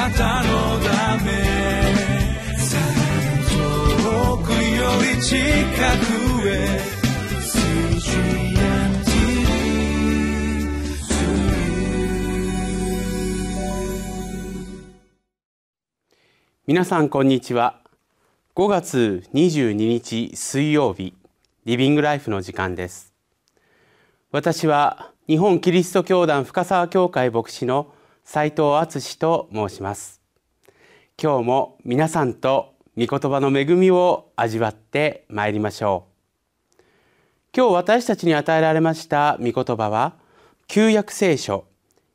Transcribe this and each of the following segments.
なたのため遠くより近くへ皆さんこんにちは5月22日水曜日リビングライフの時間です。私は日本キリスト教団深沢教会牧師の斉藤敦と申します。今日も皆さんと御言葉の恵みを味わってまいりましょう。今日私たちに与えられました御言葉は旧約聖書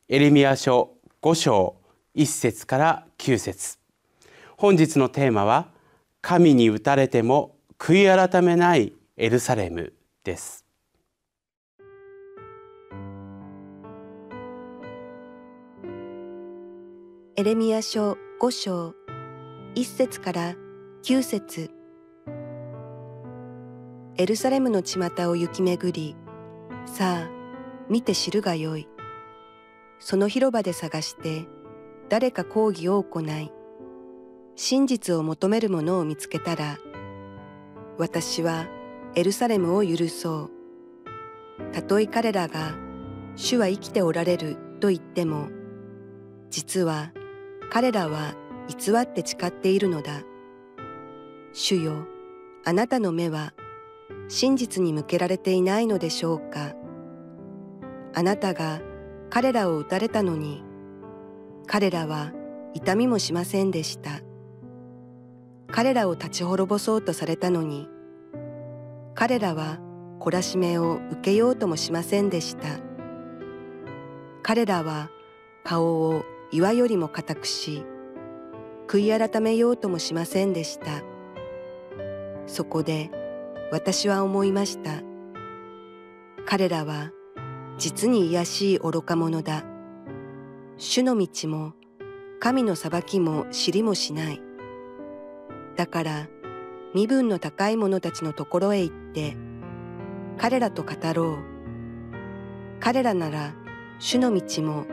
エレミア書5章1節から9節。本日のテーマは神に打たれても悔い改めないエルサレムです。エレミア書5章1節から9節。エルサレムの巷を行き巡りさあ見て知るがよい。その広場で探して誰か講義を行い真実を求める者を見つけたら私はエルサレムを許そう。たとえ彼らが主は生きておられると言っても実は彼らは偽って誓っているのだ。主よあなたの目は真実に向けられていないのでしょうか。あなたが彼らを撃たれたのに彼らは痛みもしませんでした。彼らを立ち滅ぼそうとされたのに彼らは懲らしめを受けようともしませんでした。彼らは顔を岩よりも固くし悔い改めようともしませんでした。そこで私は思いました。彼らは実に卑しい愚か者だ。主の道も神の裁きも知りもしない。だから身分の高い者たちのところへ行って彼らと語ろう。彼らなら主の道も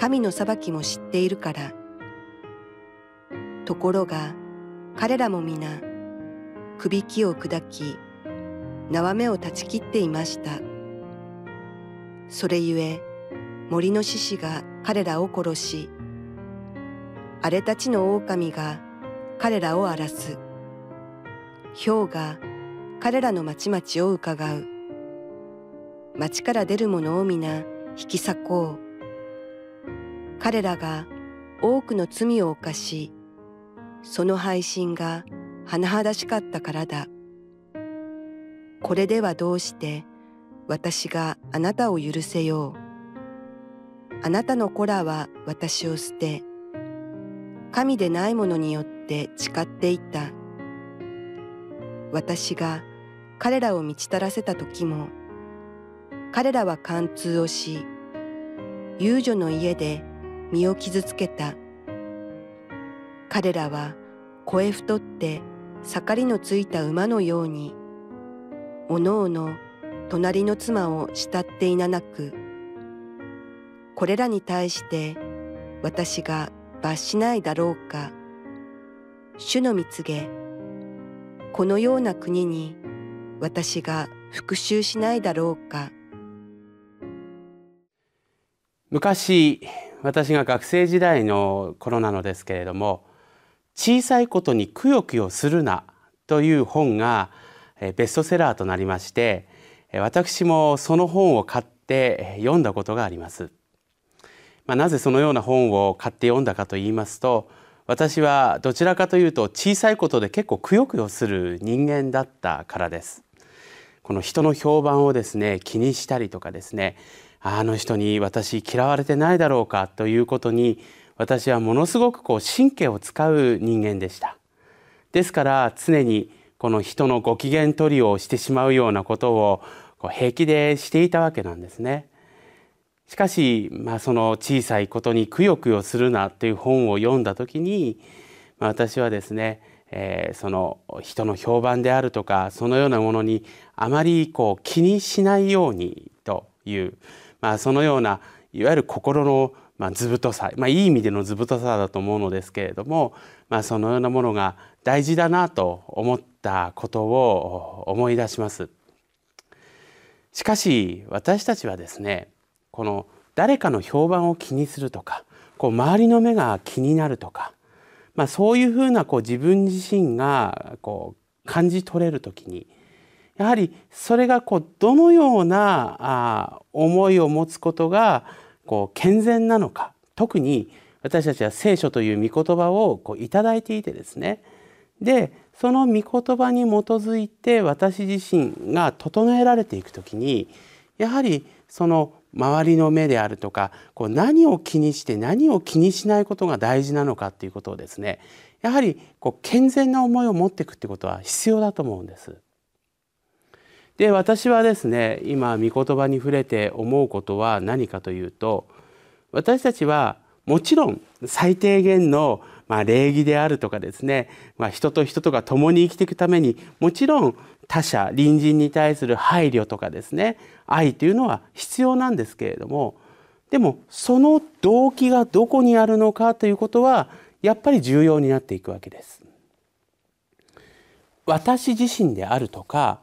神の裁きも知っているからところが彼らも皆くびきを砕き縄目を断ち切っていましたそれゆえ森の獅子が彼らを殺し荒れたちの狼が彼らを荒らす。氷が彼らの町々を伺う。町から出る者を皆引き裂こう。彼らが多くの罪を犯し、その配信が甚だしかったからだ。これではどうして私があなたを許せよう。あなたの子らは私を捨て、神でないものによって誓っていた。私が彼らを満ち足らせた時も、彼らは貫通をし、遊女の家で身を傷つけた。彼らは声太って盛りのついた馬のように、おのおの隣の妻を慕っていななく、これらに対して私が罰しないだろうか。主の蜜げ、このような国に私が復讐しないだろうか。昔私が学生時代の頃なのですけれども「小さいことにくよくよするな」という本がベストセラーとなりまして私もその本を買って読んだことがあります。まあ、なぜそのような本を買って読んだかと言いますと私はどちらかというと小さいことで結構くよくよする人間だったからです。この人の評判をですね気にしたりとかですねあの人に私嫌われてないだろうかということに私はものすごくこう神経を使う人間でした。ですから常にこの人のご機嫌取りをしてしまうようなことを平気でしていたわけなんですね。しかし、まあ、その小さいことにくよくよするなという本を読んだ時に、まあ、私はですね、えー、その人の評判であるとかそのようなものにあまりこう気にしないようにという、まあ、そのようないわゆる心のまあ、図太さ、まあ、いい意味での図太さだと思うのですけれども、まあ、そのようなものが大事だなと思ったことを思い出します。しかし私たちはですねこの誰かの評判を気にするとかこう周りの目が気になるとか、まあ、そういうふうなこう自分自身がこう感じ取れる時にやはりそれがこうどのようなあ思いを持つことがこう健全なのか特に私たちは聖書という御言葉をこういただいていてですねでその御言葉に基づいて私自身が整えられていく時にやはりその周りの目であるとかこう何を気にして何を気にしないことが大事なのかっていうことをですねやはりこう健全な思いを持っていくってことは必要だと思うんです。で私はですね今御言葉に触れて思うことは何かというと私たちはもちろん最低限のま礼儀であるとかですね、まあ、人と人とが共に生きていくためにもちろん他者隣人に対する配慮とかですね愛というのは必要なんですけれどもでもその動機がどこにあるのかということはやっぱり重要になっていくわけです。私自身であるとか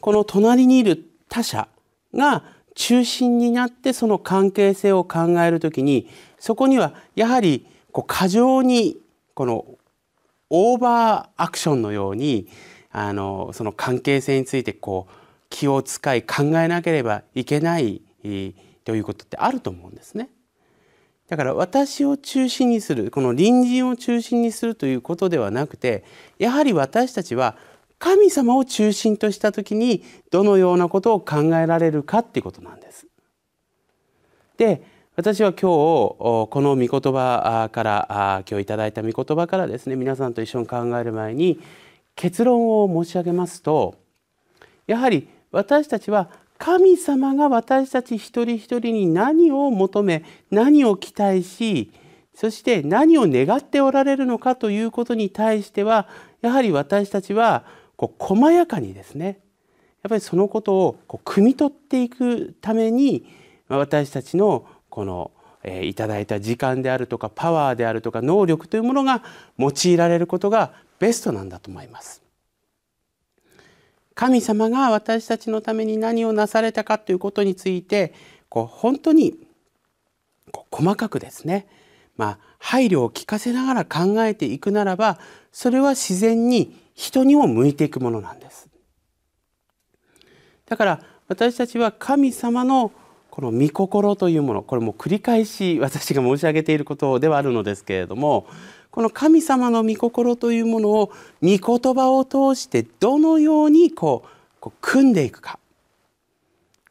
この隣にいる他者が中心になってその関係性を考えるときにそこにはやはりこう過剰にこのオーバーアクションのようにあのその関係性についてこう気を使い考えなければいけないということってあると思うんですね。だから私を中心にするこの隣人を中心にするということではなくてやはり私たちは神様を中心とした時にどのようなことを考えられるかっていうことなんです。で私は今日この御言葉から今日いただいた御言葉からですね皆さんと一緒に考える前に結論を申し上げますとやはり私たちは神様が私たち一人一人に何を求め何を期待しそして何を願っておられるのかということに対してはやはり私たちはこう細やかにですねやっぱりそのことをこう汲み取っていくために私たちのこの、えー、いただいた時間であるとかパワーであるとか能力というものが用いられることがベストなんだと思います。神様が私たちのために何をなされたかということについてこう本当にこう細かくですね、まあ、配慮を聞かせながら考えていくならばそれは自然に人にも向いていくものなんです。だから私たちは神様のこの御心というものこれも繰り返し私が申し上げていることではあるのですけれどもこの神様の御心というものを御言葉を通してどのようにこうこう組んでいくか。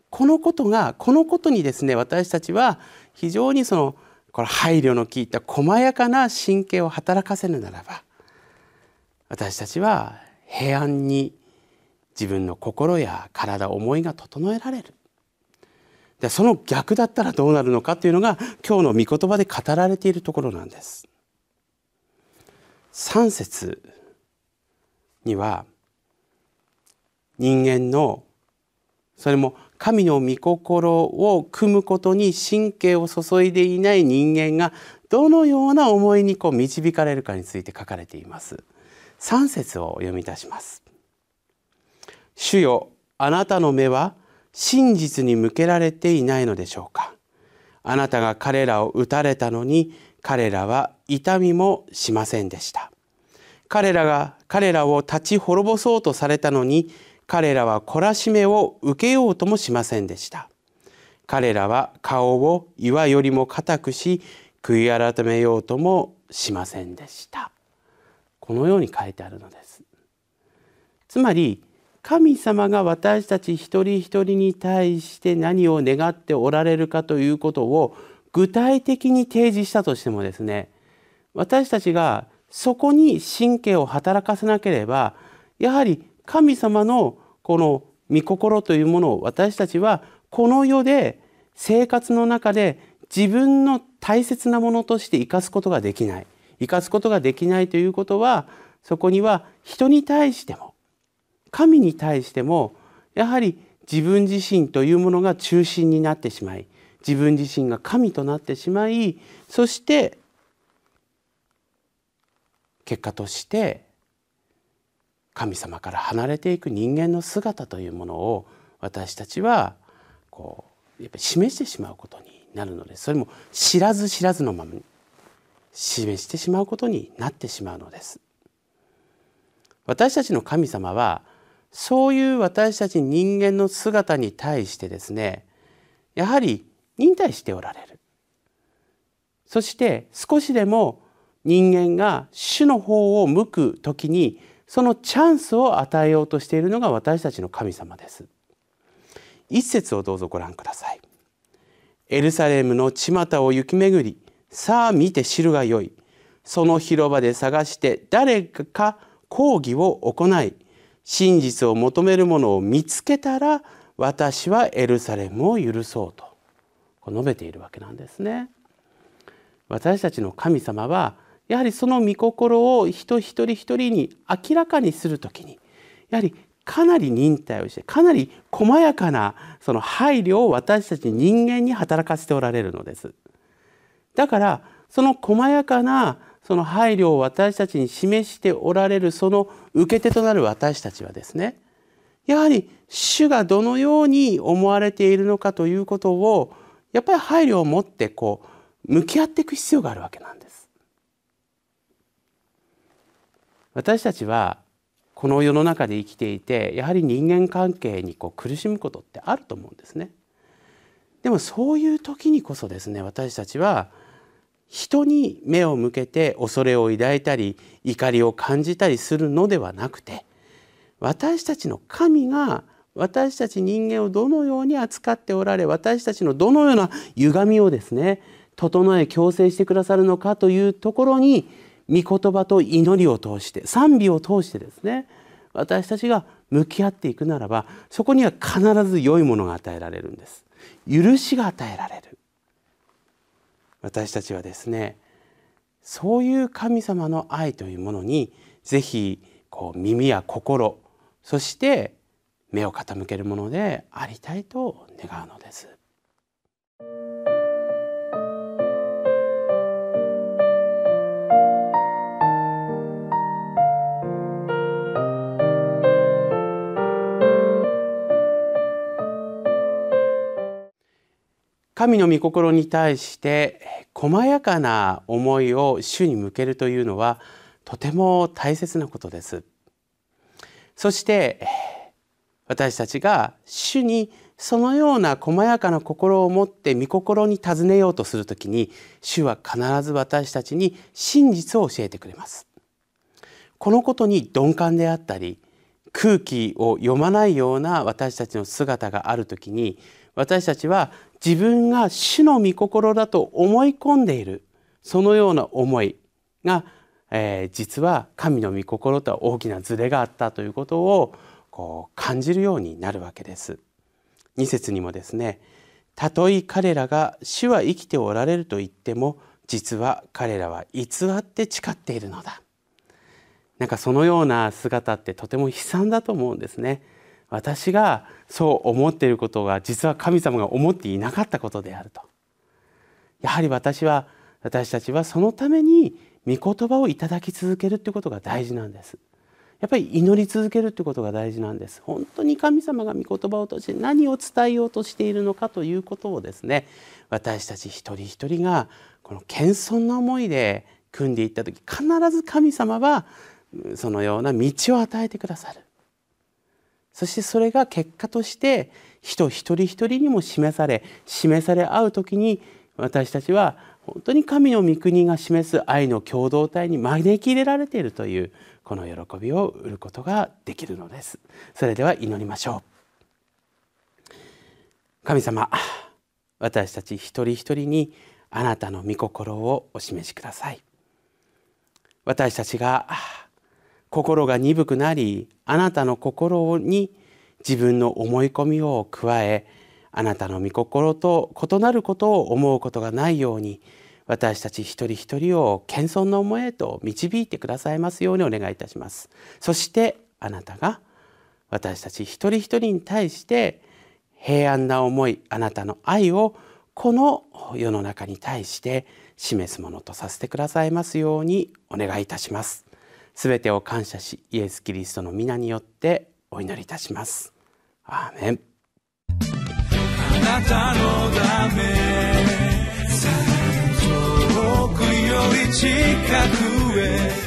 このことがこのことにですね私たちは非常にそのこの配慮の効いた細やかな神経を働かせるならば私たちは平安に自分の心や体思いが整えられるでその逆だったらどうなるのかというのが今日の御言葉で語られているところなんです。3節には人間のそれも神の御心を組むことに神経を注いでいない人間がどのような思いにこう導かれるかについて書かれています。3節を読み出します。主よあなたの目は真実に向けられていないのでしょうかあなたが彼らを撃たれたのに彼らは痛みもしませんでした彼らが彼らを立ち滅ぼそうとされたのに彼らは懲らしめを受けようともしませんでした。彼らは顔を岩よりも固くし悔い改めようともしませんでした。このように書いてあるのです。つまり神様が私たち一人一人に対して何を願っておられるかということを具体的に提示したとしてもですね私たちがそこに神経を働かせなければやはり神様のこの御心というものを私たちはこの世で生活の中で自分の大切なものとして生かすことができない。生かすことができないということはそこには人に対しても神に対してもやはり自分自身というものが中心になってしまい自分自身が神となってしまいそして結果として神様から離れていく人間の姿というものを私たちはこうやっぱり示してしまうことになるのでそれも知らず知らずのままに示してしまうことになってしまうのです。私たちの神様はそういう私たち人間の姿に対してですねやはり忍耐しておられるそして少しでも人間が主の方を向く時にそのチャンスを与えようとしているのが私たちの神様です。一節をどうぞご覧ください。エルサレムの巷を行き巡りさあ見て知るがよい。その広場で探して誰か講義を行い真実を求める者を見つけたら私はエルサレムを許そうと。述べているわけなんですね。私たちの神様はやはりその御心を人一人一人に明らかにする時にやはりかなり忍耐をしてかなり細やかなその配慮を私たち人間に働かせておられるのです。だからその細やかなその配慮を私たちに示しておられるその受け手となる私たちはですねやはり主がどのように思われているのかということをやっぱり配慮を持ってこう向き合っていく必要があるわけなんです。私たちはこの世の中で生きていてやはり人間関係にこう苦しむことってあると思うんですね。でもそういう時にこそですね私たちは人に目を向けて恐れを抱いたり怒りを感じたりするのではなくて私たちの神が私たち人間をどのように扱っておられ私たちのどのような歪みをですね整え強制してくださるのかというところに御言葉と祈りを通して賛美を通してですね私たちが向き合っていくならばそこには必ず良いものが与えられるんです許しが与えられる私たちはですねそういう神様の愛というものにぜひこう耳や心そして目を傾けるものでありたいと願うのです。神の御心に対して細やかな思いを主に向けるというのはとても大切なことです。そして私たちが主にそのような細やかな心を持って御心に尋ねようとするときに主は必ず私たちに真実を教えてくれます。このことに鈍感であったり空気を読まないような私たちの姿があるときに私たちは自分が主の御心だと思い込んでいる。そのような思いが、えー、実は神の御心とは大きなズレがあったということをこう感じるようになるわけです。2節にもですねたとえ彼らが主は生きておられると言っても実は彼らは偽って誓っているのだ。なんかそのような姿ってとても悲惨だと思うんですね。私がそう思っていることが実は神様が思っていなかったことであると。やはり私は私たちはそのために御言葉をいただき続けるということが大事なんです。やっぱり祈り続けるということが大事なんです。本当に神様が御言葉を通して何を伝えようとしているのかということをですね私たち一人一人がこの謙遜な思いで組んでいった時必ず神様はそのような道を与えてくださる。そしてそれが結果として人一人一人にも示され示され合う時に私たちは本当に神の御国が示す愛の共同体に招き入れられているというこの喜びを売ることができるのです。それでは祈りましょう。神様私たち一人一人にあなたの御心をお示しください。私たちが心が鈍くなりあなたの心に自分の思い込みを加えあなたの御心と異なることを思うことがないように私たち一人一人を謙遜の思いへと導いてくださいますようにお願いいたします。そしてあなたが私たち一人一人に対して平安な思いあなたの愛をこの世の中に対して示すものとさせてくださいますようにお願いいたします。すべてを感謝しイエス・キリストの皆によってお祈りいたします。アーメン。あなたのため遠くより近くへ。